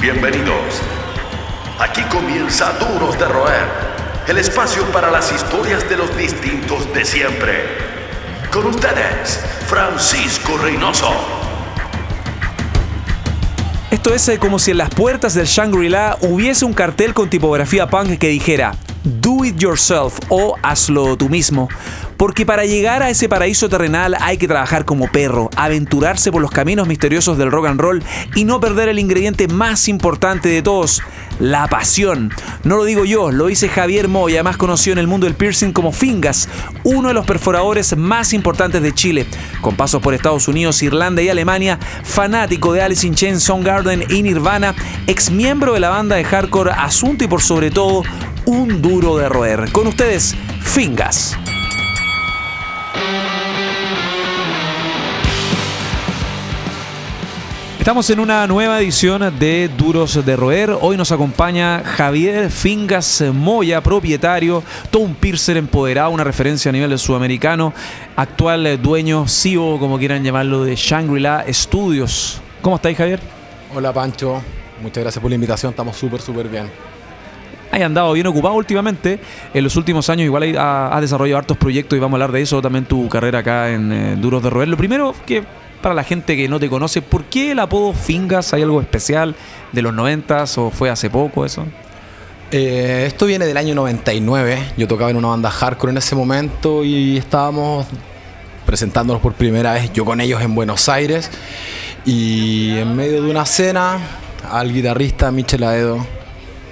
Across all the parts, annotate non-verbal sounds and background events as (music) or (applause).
Bienvenidos. Aquí comienza Duros de Roer, el espacio para las historias de los distintos de siempre. Con ustedes, Francisco Reynoso. Esto es eh, como si en las puertas del Shangri-La hubiese un cartel con tipografía punk que dijera Do it yourself o hazlo tú mismo. Porque para llegar a ese paraíso terrenal hay que trabajar como perro, aventurarse por los caminos misteriosos del rock and roll y no perder el ingrediente más importante de todos, la pasión. No lo digo yo, lo dice Javier Moya, más conocido en el mundo del piercing como Fingas, uno de los perforadores más importantes de Chile, con pasos por Estados Unidos, Irlanda y Alemania, fanático de Alice in Chains, Soundgarden y Nirvana, ex miembro de la banda de hardcore Asunto y por sobre todo un duro de roer. Con ustedes, Fingas. Estamos en una nueva edición de Duros de Roer. Hoy nos acompaña Javier Fingas Moya, propietario, todo un piercer empoderado, una referencia a nivel sudamericano, actual dueño, CEO, como quieran llamarlo, de Shangri-La Studios. ¿Cómo estáis, Javier? Hola, Pancho. Muchas gracias por la invitación. Estamos súper, súper bien. Hay andado bien ocupado últimamente. En los últimos años igual has desarrollado hartos proyectos y vamos a hablar de eso, también tu carrera acá en eh, Duros de Roer. Lo primero que para la gente que no te conoce, ¿por qué el apodo Fingas? ¿Hay algo especial de los 90 o fue hace poco eso? Eh, esto viene del año 99. Yo tocaba en una banda hardcore en ese momento y estábamos presentándonos por primera vez, yo con ellos en Buenos Aires. Y en medio de una cena, al guitarrista Michel Aedo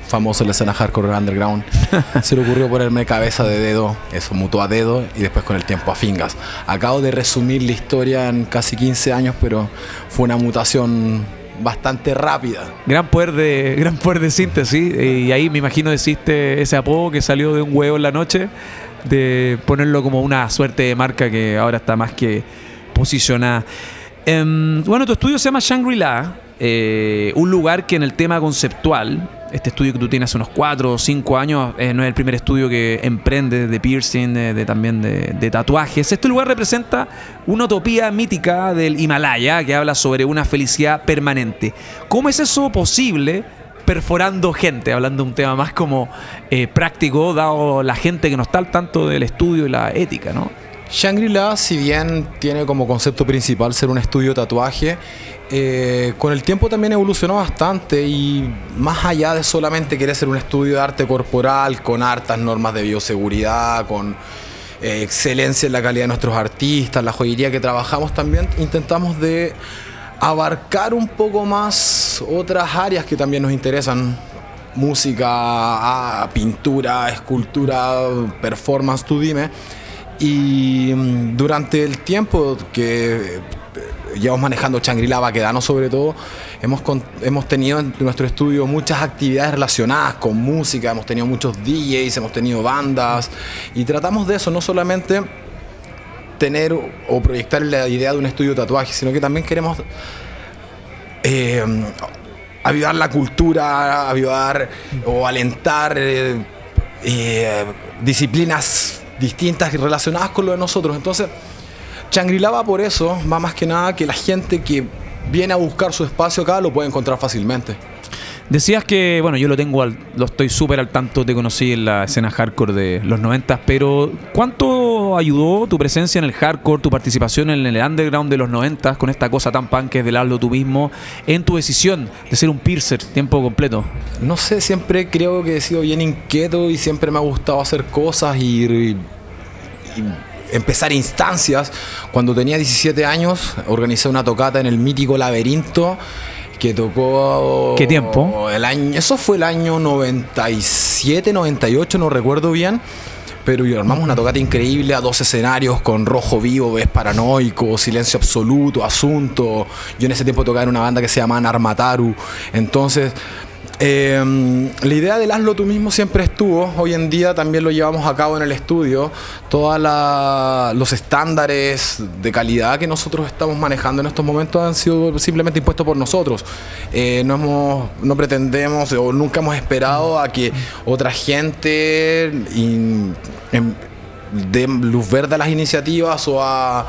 famoso en la escena hardcore underground, (laughs) se le ocurrió ponerme cabeza de dedo, eso mutó a dedo y después con el tiempo a fingas. Acabo de resumir la historia en casi 15 años, pero fue una mutación bastante rápida. Gran poder de, (laughs) gran poder de síntesis, y ahí me imagino existe ese apodo que salió de un huevo en la noche, de ponerlo como una suerte de marca que ahora está más que posicionada. Em, bueno, tu estudio se llama Shangri-La, eh, un lugar que en el tema conceptual este estudio que tú tienes hace unos 4 o 5 años eh, no es el primer estudio que emprende de piercing, de, también de, tatuajes. Este lugar representa una utopía mítica del Himalaya que habla sobre una felicidad permanente. ¿Cómo es eso posible? perforando gente, hablando de un tema más como eh, práctico, dado la gente que no está al tanto del estudio y la ética, ¿no? Shangri-La, si bien tiene como concepto principal ser un estudio tatuaje, eh, con el tiempo también evolucionó bastante y más allá de solamente querer ser un estudio de arte corporal con hartas normas de bioseguridad, con eh, excelencia en la calidad de nuestros artistas, la joyería que trabajamos, también intentamos de abarcar un poco más otras áreas que también nos interesan. Música, pintura, escultura, performance, tú dime. Y mm, durante el tiempo que llevamos manejando Changrila Baquedano sobre todo, hemos, hemos tenido en nuestro estudio muchas actividades relacionadas con música, hemos tenido muchos DJs, hemos tenido bandas y tratamos de eso, no solamente tener o proyectar la idea de un estudio de tatuaje, sino que también queremos eh, avivar la cultura, avivar o alentar eh, eh, disciplinas distintas y relacionadas con lo de nosotros. Entonces, Shangri-La va por eso, va más que nada que la gente que viene a buscar su espacio acá lo puede encontrar fácilmente. Decías que, bueno, yo lo tengo, lo estoy súper al tanto, te conocí en la escena hardcore de los 90, pero ¿cuánto ayudó tu presencia en el hardcore, tu participación en el underground de los 90 con esta cosa tan punk que es del hablo tú mismo, en tu decisión de ser un piercer tiempo completo? No sé, siempre creo que he sido bien inquieto y siempre me ha gustado hacer cosas y empezar instancias. Cuando tenía 17 años, organizé una tocata en el mítico laberinto que tocó... ¿Qué tiempo? El año, eso fue el año 97, 98, no recuerdo bien. Pero armamos una tocata increíble a dos escenarios con Rojo Vivo, Ves Paranoico, Silencio Absoluto, Asunto. Yo en ese tiempo tocaba en una banda que se llama Narmataru. Entonces Em, la idea del hazlo tú mismo siempre estuvo, hoy en día también lo llevamos a cabo en el estudio, todos los estándares de calidad que nosotros estamos manejando en estos momentos han sido simplemente impuestos por nosotros. Eh, no, hemos, no pretendemos o nunca hemos esperado a que otra gente em, dé luz verde a las iniciativas o a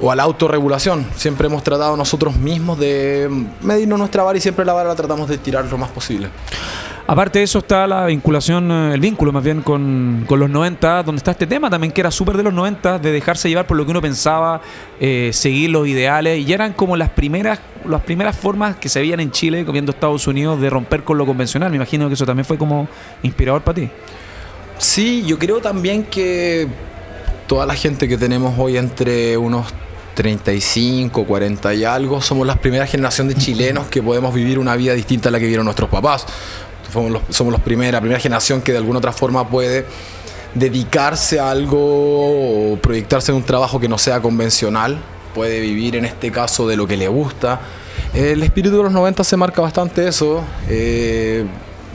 o a la autorregulación. Siempre hemos tratado nosotros mismos de medirnos nuestra vara y siempre la vara la tratamos de tirar lo más posible. Aparte de eso está la vinculación, eh, el vínculo más bien con, los 90, donde está este tema también que era súper de los 90, de dejarse llevar por lo que uno pensaba, eh, seguir los ideales, y eran como las primeras, las primeras formas que se veían en Chile, viendo Estados Unidos, de romper con lo convencional. Me imagino que eso también fue como inspirador para ti. Sí, yo creo también que toda la gente que tenemos hoy entre unos 35, 40 y algo, somos la primera generación de chilenos que podemos vivir una vida distinta a la que vieron nuestros papás. Somos los, primera, primera generación que de alguna otra forma puede dedicarse a algo o proyectarse en un trabajo que no sea convencional, puede vivir en este caso de lo que le gusta. El espíritu de los 90 se marca bastante eso. Eh,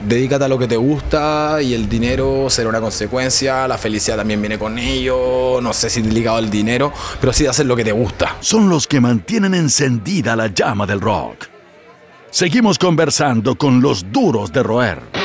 dedícate a lo que te gusta y el dinero será una consecuencia, la felicidad también viene con ello, no sé si ligado al dinero, pero sí de hacer lo que te gusta. Son los que mantienen encendida la llama del rock. Seguimos conversando con los duros de roer.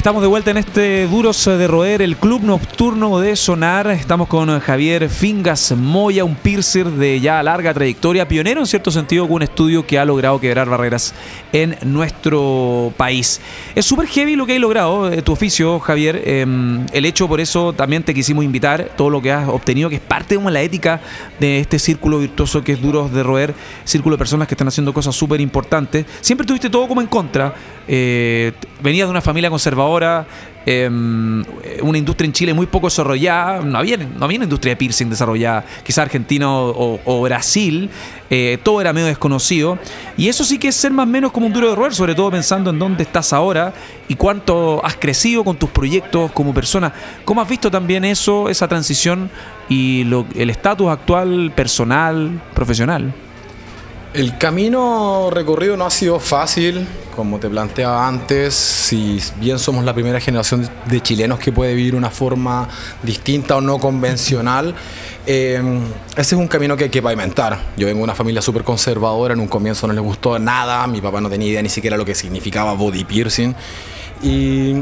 Estamos de vuelta en este Duros de Roer, el club nocturno de Sonar. Estamos con Javier Fingas Moya, un piercer de ya larga trayectoria, pionero en cierto sentido con un estudio que ha logrado quebrar barreras en nuestro país. Es súper heavy lo que hay logrado, eh, tu oficio, Javier. Em, el hecho, por eso también te quisimos invitar, todo lo que has obtenido, que es parte de la ética de este círculo virtuoso que es Duros de Roer, círculo de personas que están haciendo cosas súper importantes. Siempre tuviste todo como en contra. Eh, venías de una familia conservadora ahora em, una industria en Chile muy poco desarrollada, no había, no había una industria de piercing desarrollada, quizá Argentina o, Brasil, eh, todo era medio desconocido. Y eso sí que es ser más o menos como un duro de roer, sobre todo pensando en dónde estás ahora y cuánto has crecido con tus proyectos como persona. ¿Cómo has visto también eso, esa transición y el estatus actual personal, profesional? El camino recorrido no ha sido fácil, como te planteaba antes, si bien somos la primera generación de chilenos que puede vivir una forma distinta o no convencional, (laughs) em, ese es un camino que hay que pavimentar. Yo vengo de una familia súper conservadora, en un comienzo no les gustó nada, mi papá no tenía idea ni siquiera lo que significaba body piercing. Y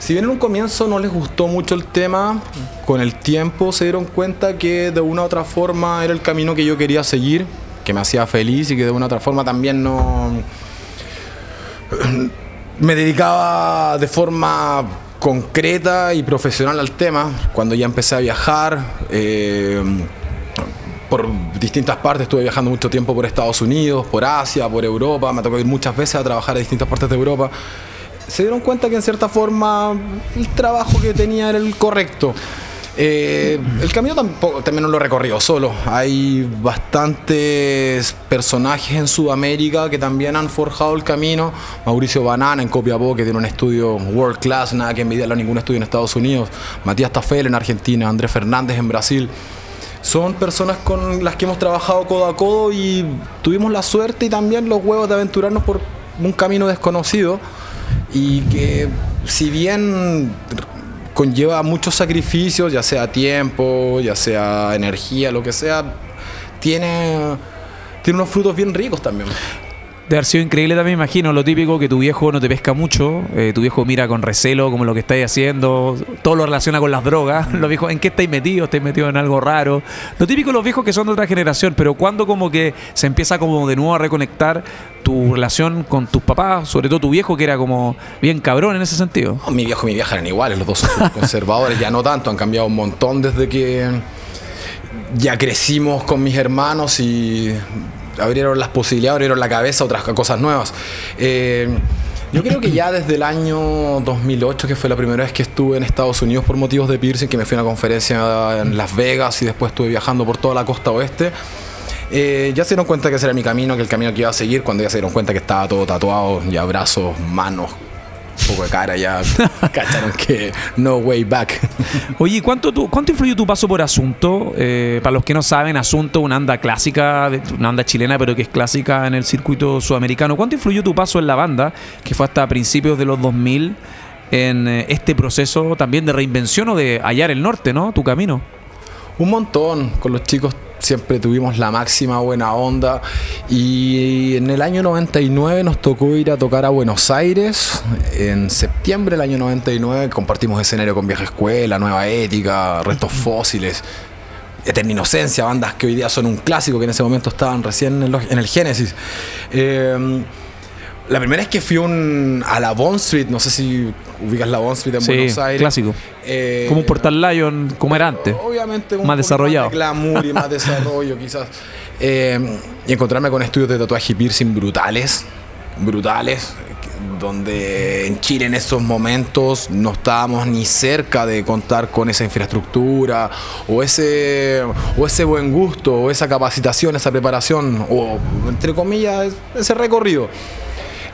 si bien en un comienzo no les gustó mucho el tema, con el tiempo se dieron cuenta que de una u otra forma era el camino que yo quería seguir que me hacía feliz y que de una otra forma también no... Me dedicaba de forma concreta y profesional al tema. Cuando ya empecé a viajar, eh, por distintas partes, estuve viajando mucho tiempo por Estados Unidos, por Asia, por Europa, me tocó ir muchas veces a trabajar a distintas partes de Europa. Se dieron cuenta que en cierta forma el trabajo que tenía era el correcto. Eh, el camino tampoco, también no lo recorrido solo. Hay bastantes personajes en Sudamérica que también han forjado el camino. Mauricio Banana en Copiapó, que tiene un estudio world class, nada que envidiarle a ningún estudio en Estados Unidos. Matías Tafel en Argentina, Andrés Fernández en Brasil. Son personas con las que hemos trabajado codo a codo y tuvimos la suerte y también los huevos de aventurarnos por un camino desconocido y que si bien conlleva muchos sacrificios, ya sea tiempo, ya sea energía, lo que sea, tiene, tiene unos frutos bien ricos también. De haber sido increíble también, imagino, lo típico que tu viejo no te pesca mucho, eh, tu viejo mira con recelo como lo que estáis haciendo, todo lo relaciona con las drogas, (laughs) los viejos, ¿en qué estáis metidos? ¿Estáis metidos en algo raro? Lo típico los viejos que son de otra generación, pero cuando como que se empieza como de nuevo a reconectar tu relación con tus papás, sobre todo tu viejo que era como bien cabrón en ese sentido. mi viejo y mi vieja eran iguales, los dos (laughs) conservadores, ya no tanto, han cambiado un montón desde que ya crecimos con mis hermanos y abrieron las posibilidades, abrieron la cabeza a otras cosas nuevas. Eh, yo creo que ya desde el año 2008, que fue la primera vez que estuve en Estados Unidos por motivos de piercing, que me fui a una conferencia en Las Vegas y después estuve viajando por toda la costa oeste, eh, ya se dieron cuenta que ese era mi camino, que el camino que iba a seguir, cuando ya se dieron cuenta que estaba todo tatuado, ya brazos, manos, poco de cara ya (laughs) cacharon que no way back. Oye, ¿cuánto, ¿cuánto influyó tu paso por Asunto? Eh, para los que no saben, Asunto, una anda clásica, una anda chilena, pero que es clásica en el circuito sudamericano. ¿Cuánto influyó tu paso en la banda, que fue hasta principios de los 2000, en eh, este proceso también de reinvención o de hallar el norte, ¿no? Tu camino. Un montón. Con los chicos siempre tuvimos la máxima buena onda. Y en el año 99 nos tocó ir a tocar a Buenos Aires. En septiembre del año 99 compartimos escenario con Vieja Escuela, Nueva Ética, Restos Fósiles. Eterna Inocencia, bandas que hoy día son un clásico, que en ese momento estaban recién en, el Génesis. Eh, la primera es que fui a la Bond Street, no sé si ubicas la Bond Street en Buenos Aires. clásico. Eh, como un Portal Lion, como era antes. Obviamente, más desarrollado. Más glamour y más desarrollo, quizás. Eh, y encontrarme con estudios de tatuaje y piercing brutales. Brutales. Donde en Chile en esos momentos no estábamos ni cerca de contar con esa infraestructura o ese, o ese buen gusto o esa capacitación, esa preparación o entre comillas ese recorrido.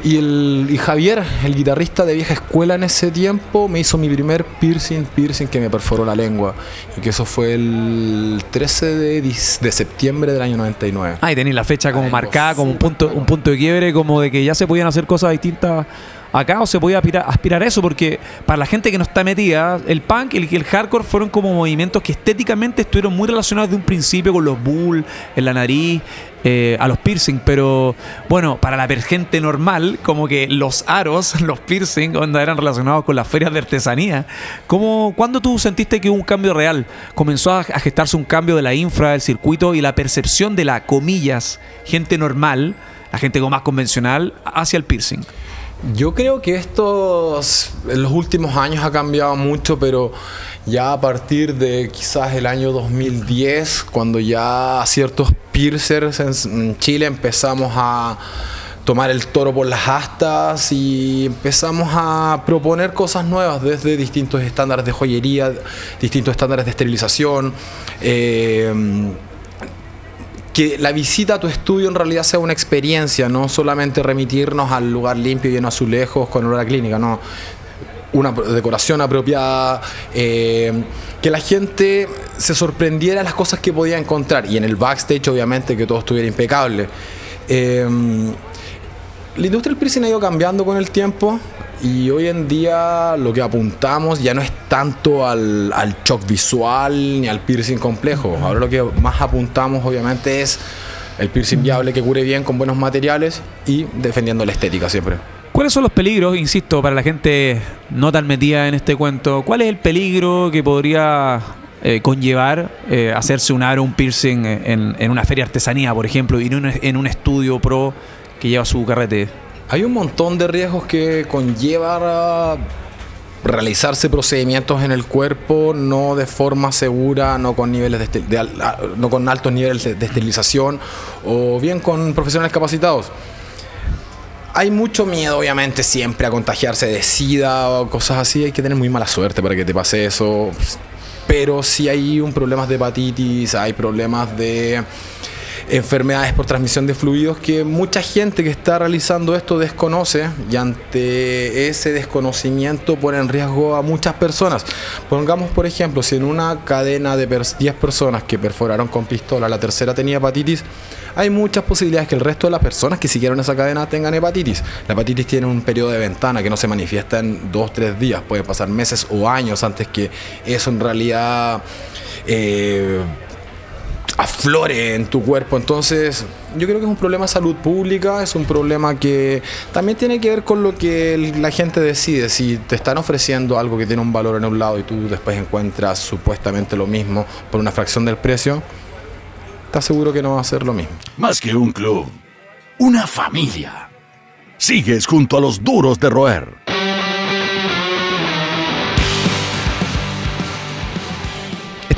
Y, el, Javier, el guitarrista de vieja escuela en ese tiempo, me hizo mi primer piercing, piercing que me perforó la lengua. Y que eso fue el 13 de, septiembre del año 99. Ah, y tenéis la fecha como marcada, como un punto, un punto de quiebre, como de que ya se podían hacer cosas distintas acá se podía aspirar, a eso, porque para la gente que no está metida, el punk y el, hardcore fueron como movimientos que estéticamente estuvieron muy relacionados de un principio con los bull en la nariz, eh, a los piercing, pero bueno, para la gente normal, como que los aros, (laughs) los piercing, onda, eran relacionados con las ferias de artesanía. ¿Cómo, ¿Cuándo tú sentiste que hubo un cambio real? Comenzó a, a gestarse un cambio de la infra, del circuito y la percepción de la, comillas, gente normal, la gente más convencional, hacia el piercing. Yo creo que esto en los últimos años ha cambiado mucho, pero ya a partir de quizás el año 2010, cuando ya ciertos piercers en Chile empezamos a tomar el toro por las astas y empezamos a proponer cosas nuevas desde distintos estándares de joyería, distintos estándares de esterilización. Eh, que la visita a tu estudio en realidad sea una experiencia, no solamente remitirnos al lugar limpio y lleno azulejos con olor a clínica, no. Una decoración apropiada, eh, que la gente se sorprendiera de las cosas que podía encontrar y en el backstage obviamente que todo estuviera impecable. Eh, la industria del piercing ha ido cambiando con el tiempo. Y hoy en día lo que apuntamos ya no es tanto al, al shock visual ni al piercing complejo. Ahora lo que más apuntamos obviamente es el piercing viable que cure bien con buenos materiales y defendiendo la estética siempre. ¿Cuáles son los peligros, insisto, para la gente no tan metida en este cuento? ¿Cuál es el peligro que podría eh, conllevar eh, hacerse un aro, un piercing en, en, una feria artesanía, por ejemplo, y un, en un estudio pro que lleva su carrete? Hay un montón de riesgos que conlleva realizarse procedimientos en el cuerpo no de forma segura, no con niveles de, no con altos niveles de, esterilización o bien con profesionales capacitados. Hay mucho miedo, obviamente, siempre a contagiarse de SIDA o cosas así. Hay que tener muy mala suerte para que te pase eso. Pero si hay un problemas de hepatitis, hay problemas de enfermedades por transmisión de fluidos que mucha gente que está realizando esto desconoce y ante ese desconocimiento pone en riesgo a muchas personas. Pongamos, por ejemplo, si en una cadena de 10 personas que perforaron con pistola, la tercera tenía hepatitis, hay muchas posibilidades que el resto de las personas que siguieron esa cadena tengan hepatitis. La hepatitis tiene un periodo de ventana que no se manifiesta en 2-3 días, puede pasar meses o años antes que eso en realidad... Eh, aflore en tu cuerpo. Entonces, yo creo que es un problema de salud pública, es un problema que también tiene que ver con lo que la gente decide. Si te están ofreciendo algo que tiene un valor en un lado y tú después encuentras supuestamente lo mismo por una fracción del precio, estás seguro que no va a ser lo mismo. Más que un club, una familia. Sigues junto a los duros de roer.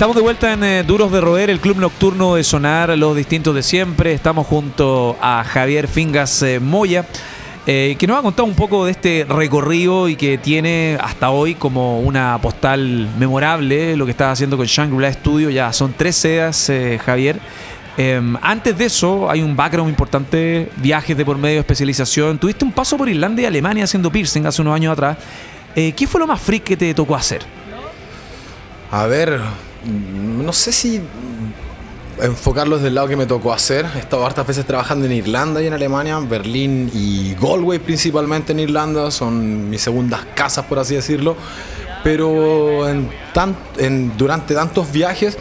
Estamos de vuelta en eh, Duros de Roer, el club nocturno de sonar, los distintos de siempre. Estamos junto a Javier Fingas eh, Moya, eh, que nos ha contado un poco de este recorrido y que tiene hasta hoy como una postal memorable lo que estás haciendo con Shangri-La Studio. Ya son tres sedas, Javier. Em, antes de eso, hay un background importante, viajes de por medio, especialización. Tuviste un paso por Irlanda y Alemania haciendo piercing hace unos años atrás. ¿Qué fue lo más freak que te tocó hacer? A ver, no sé si enfocarlo desde el lado que me tocó hacer. He estado hartas veces trabajando en Irlanda y en Alemania, Berlín y Galway principalmente en Irlanda, son mis segundas casas por así decirlo. Pero en durante tantos viajes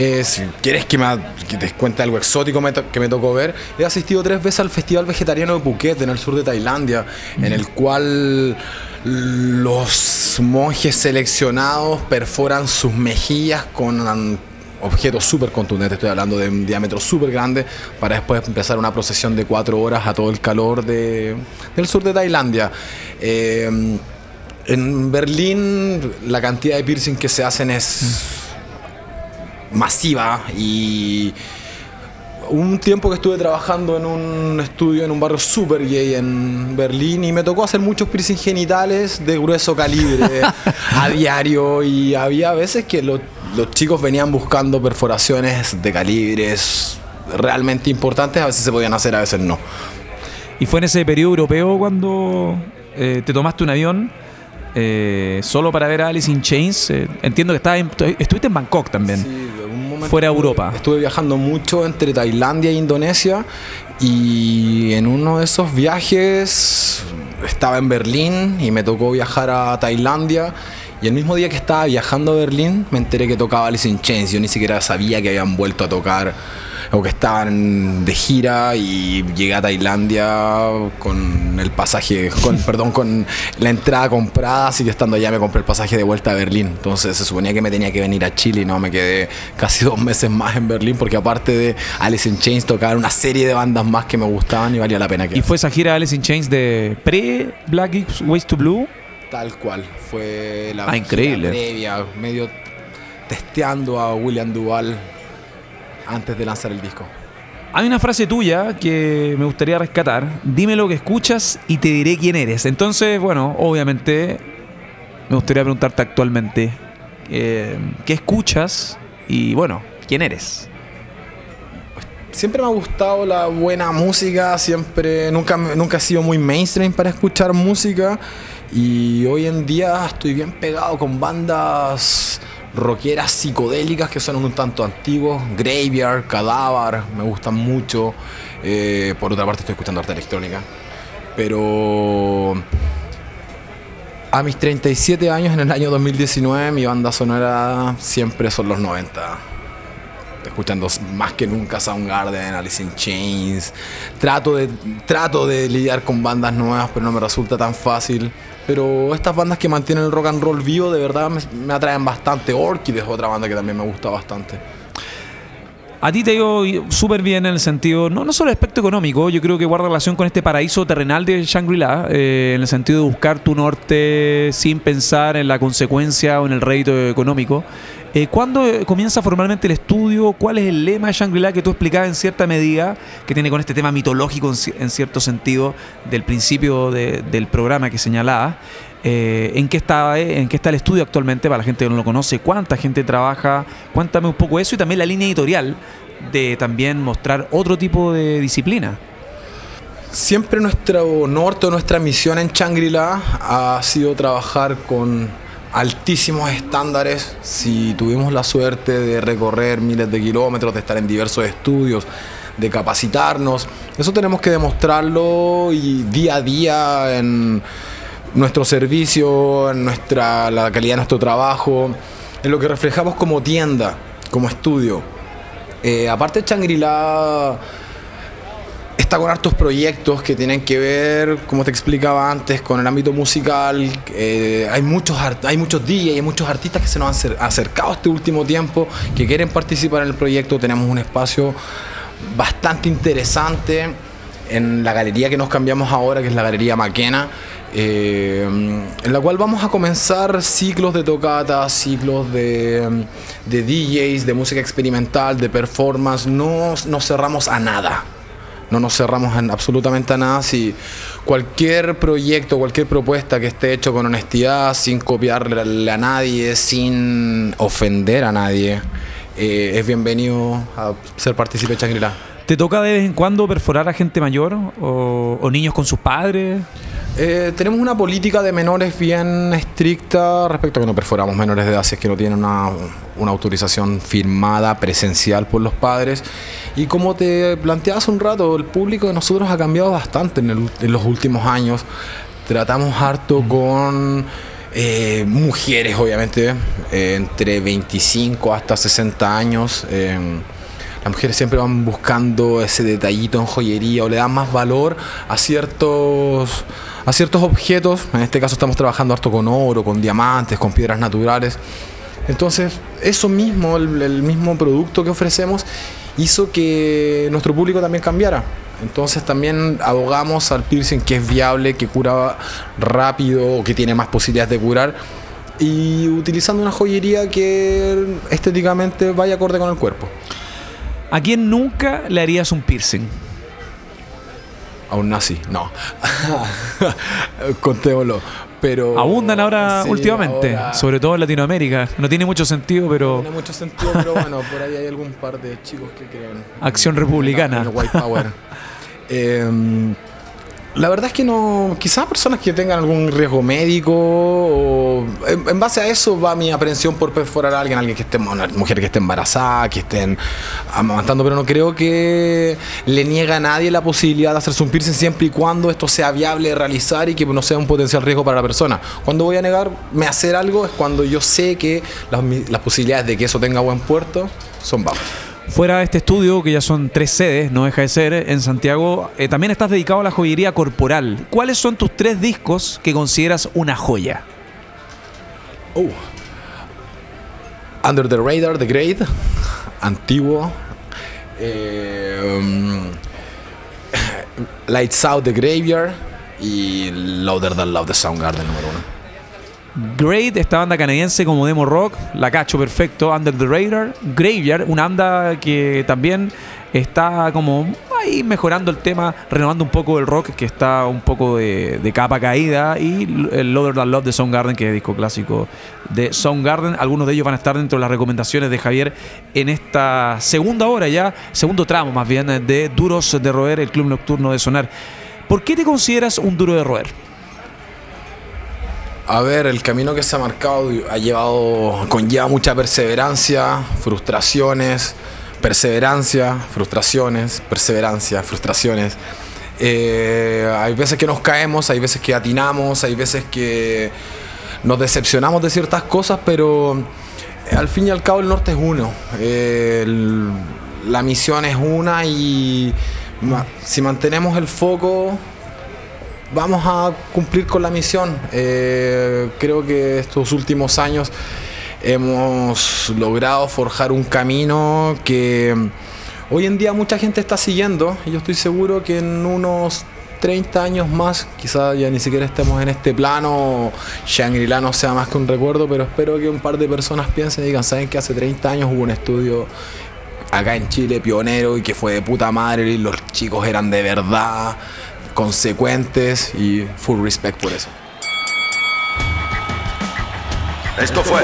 Eh, si quieres que, me, que te cuente algo exótico me to- que me tocó ver, he asistido tres veces al Festival Vegetariano de Phuket en el sur de Tailandia, en el cual los monjes seleccionados perforan sus mejillas con objetos súper contundentes, estoy hablando de un diámetro súper grande, para después empezar una procesión de cuatro horas a todo el calor de- del sur de Tailandia. Eh, en Berlín la cantidad de piercing que se hacen es masiva y un tiempo que estuve trabajando en un estudio en un barrio super gay en Berlín y me tocó hacer muchos piercing genitales de grueso calibre (laughs) a diario y había veces que lo- los chicos venían buscando perforaciones de calibres realmente importantes, a veces se podían hacer, a veces no. Y fue en ese periodo europeo cuando eh, te tomaste un avión eh, solo para ver a Alice in Chains. Eh, entiendo que estabas en- estuviste en Bangkok también. Sí, momento Fuera de Europa. Estuve viajando mucho entre Tailandia e Indonesia y en uno de esos viajes estaba en Berlín y me tocó viajar a Tailandia y el mismo día que estaba viajando a Berlín me enteré que tocaba Alice in Chains. Yo ni siquiera sabía que habían vuelto a tocar o que estaban de gira y llegué a Tailandia con el pasaje, con, (laughs) perdón, con la entrada comprada, así que estando allá me compré el pasaje de vuelta a Berlín. Entonces se suponía que me tenía que venir a Chile y no, me quedé casi (laughs) dos meses más en Berlín porque aparte de Alice in Chains tocaban una serie de bandas más que me gustaban y valía la pena que Y fue esa gira Alice in Chains de pre-Black Ways to Blue. Tal cual, fue la Ah, increíble. previa, medio testeando a William Duval antes de lanzar el disco. Hay una frase tuya que me gustaría rescatar. Dime lo que escuchas y te diré quién eres. Entonces, bueno, obviamente me gustaría preguntarte actualmente eh, qué escuchas y, bueno, quién eres. Siempre me ha gustado la buena música, siempre, nunca, nunca he sido muy mainstream para escuchar música y hoy en día estoy bien pegado con bandas rockeras psicodélicas que son un tanto antiguos, Graveyard, Cadáver, me gustan mucho, Eh, por otra parte estoy escuchando arte electrónica, pero a mis 37 años en el año 2019 mi banda sonora siempre son los 90 escuchando más que nunca Soundgarden, Alice in Chains. Trato de, trato de lidiar con bandas nuevas, pero no me resulta tan fácil. Pero estas bandas que mantienen el rock and roll vivo de verdad me, atraen bastante. Orchid es otra banda que también me gusta bastante. A ti te ido súper bien en el sentido, no, no solo el aspecto económico, yo creo que guarda relación con este paraíso terrenal de Shangri-La, eh, en el sentido de buscar tu norte sin pensar en la consecuencia o en el rédito económico. Eh, ¿Cuándo eh, comienza formalmente el estudio? ¿Cuál es el lema de Shangri-La que tú explicabas en cierta medida, que tiene con este tema mitológico en, ci- en cierto sentido del principio de- del programa que señalaba? Eh, ¿en, qué está, ¿En qué está el estudio actualmente para la gente que no lo conoce? ¿Cuánta gente trabaja? Cuéntame un poco eso y también la línea editorial de también mostrar otro tipo de disciplina. Siempre nuestro norte, nuestra misión en Shangri-La ha sido trabajar con altísimos estándares. Si tuvimos la suerte de recorrer miles de kilómetros, de estar en diversos estudios, de capacitarnos, eso tenemos que demostrarlo y día a día en nuestro servicio, en nuestra, la calidad de nuestro trabajo, en lo que reflejamos como tienda, como estudio. Eh, aparte de Shangri-La está con hartos proyectos que tienen que ver, como te explicaba antes, con el ámbito musical. Eh, hay, muchos hay muchos DJs, hay muchos artistas que se nos han acer- acercado este último tiempo, que quieren participar en el proyecto. Tenemos un espacio bastante interesante en la galería que nos cambiamos ahora, que es la Galería Maquena, eh, en la cual vamos a comenzar ciclos de tocatas, ciclos de, de DJs, de música experimental, de performance. No nos cerramos a nada. No nos cerramos en absolutamente a nada. Si cualquier proyecto, cualquier propuesta que esté hecho con honestidad, sin copiarle a nadie, sin ofender a nadie, eh, es bienvenido a ser partícipe de Shangri-La. ¿Te toca de vez en cuando perforar a gente mayor o, o niños con sus padres? Eh, tenemos una política de menores bien estricta respecto a que no perforamos menores de edad si es que no tienen una, una autorización firmada, presencial por los padres. Y como te planteabas un rato, el público de nosotros ha cambiado bastante en, el- en los últimos años. Tratamos harto con Eh, mujeres, obviamente, eh, entre 25 hasta 60 años. Eh, las mujeres siempre van buscando ese detallito en joyería o le dan más valor a ciertos, a ciertos objetos. En este caso estamos trabajando harto con oro, con diamantes, con piedras naturales. Entonces, eso mismo, el, el mismo producto que ofrecemos, hizo que nuestro público también cambiara. Entonces también abogamos al piercing que es viable, que cura rápido, que tiene más posibilidades de curar y utilizando una joyería que estéticamente vaya acorde con el cuerpo. ¿A quién nunca le harías un piercing? A un nazi, no. (laughs) Contémoslo. Pero, Abundan ahora sí, últimamente, ahora sobre todo en Latinoamérica. No tiene mucho sentido, pero Tiene mucho sentido, pero bueno, por ahí hay algún par de chicos que creen. Acción en- republicana. en el white power. (laughs) Em, la verdad es que no. Quizás personas que tengan algún riesgo médico. O, en, base a eso va mi aprehensión por perforar a alguien, alguien que esté, una mujer que esté embarazada, que estén amamantando, pero no creo que le niegue a nadie la posibilidad de hacerse un piercing siempre y cuando esto sea viable de realizar y que no sea un potencial riesgo para la persona. Cuando voy a negarme a hacer algo es cuando yo sé que las, las posibilidades de que eso tenga buen puerto son bajas. Fuera de este estudio, que ya son tres sedes, no deja de ser, en Santiago, eh, también estás dedicado a la joyería corporal. ¿Cuáles son tus tres discos que consideras una joya? Oh. Under the Radar, The Great, antiguo. Eh, um, Lights Out, The Graveyard. Y Louder Than Love, The Soundgarden número uno. Great, esta banda canadiense como demo rock, la cacho perfecto, Under the Radar. Graveyard, una banda que también está como ahí mejorando el tema, renovando un poco el rock que está un poco de, capa caída. Y el Lower Than Love de Soundgarden, que es disco clásico de Soundgarden. Algunos de ellos van a estar dentro de las recomendaciones de Javier en esta segunda hora ya, segundo tramo más bien, de Duros de Roer, el club nocturno de Sonar. ¿Por qué te consideras un duro de roer? A ver, el camino que se ha marcado ha llevado, conlleva mucha perseverancia, frustraciones, perseverancia, frustraciones, perseverancia, frustraciones. Eh, hay veces que nos caemos, hay veces que atinamos, hay veces que nos decepcionamos de ciertas cosas, pero eh, al fin y al cabo el norte es uno. Eh, la misión es una y si mantenemos el foco vamos a cumplir con la misión. Eh, creo que estos últimos años hemos logrado forjar un camino que hoy en día mucha gente está siguiendo yo estoy seguro que en unos 30 años más, quizás ya ni siquiera estemos en este plano, Shangri-La no sea más que un recuerdo, pero espero que un par de personas piensen y digan, ¿saben que hace 30 años hubo un estudio acá en Chile pionero y que fue de puta madre y los chicos eran de verdad consecuentes y full respect por eso. Esto fue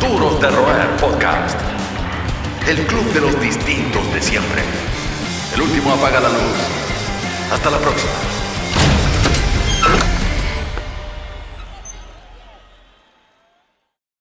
Duros de Roer Podcast. El club de los distintos de siempre. El último apaga la luz. Hasta la próxima.